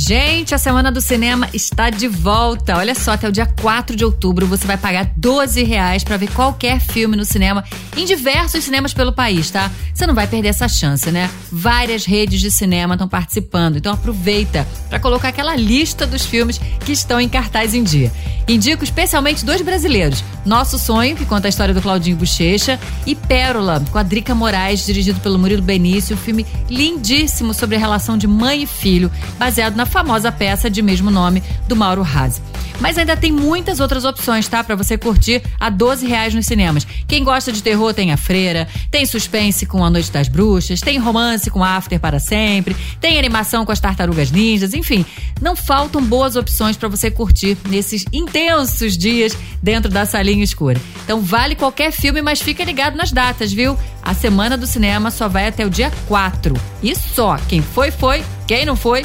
Gente, a Semana do Cinema está de volta. Olha só, até o dia 4 de outubro você vai pagar 12 reais para ver qualquer filme no cinema, em diversos cinemas pelo país, tá? Você não vai perder essa chance, né? Várias redes de cinema estão participando, então aproveita para colocar aquela lista dos filmes que estão em cartaz em dia. Indico especialmente dois brasileiros: Nosso Sonho, que conta a história do Claudinho Bochecha, e Pérola, com a Drica Moraes, dirigido pelo Murilo Benício, um filme lindíssimo sobre a relação de mãe e filho, baseado na famosa peça de mesmo nome do Mauro Razzi. Mas ainda tem muitas outras opções, tá? Para você curtir a 12 reais nos cinemas. Quem gosta de terror tem a Freira, tem suspense com A Noite das Bruxas, tem romance com After para sempre, tem animação com as Tartarugas Ninjas, enfim. Não faltam boas opções para você curtir nesses intensos dias dentro da salinha escura. Então vale qualquer filme, mas fica ligado nas datas, viu? A Semana do Cinema só vai até o dia 4. E só, quem foi, foi, quem não foi,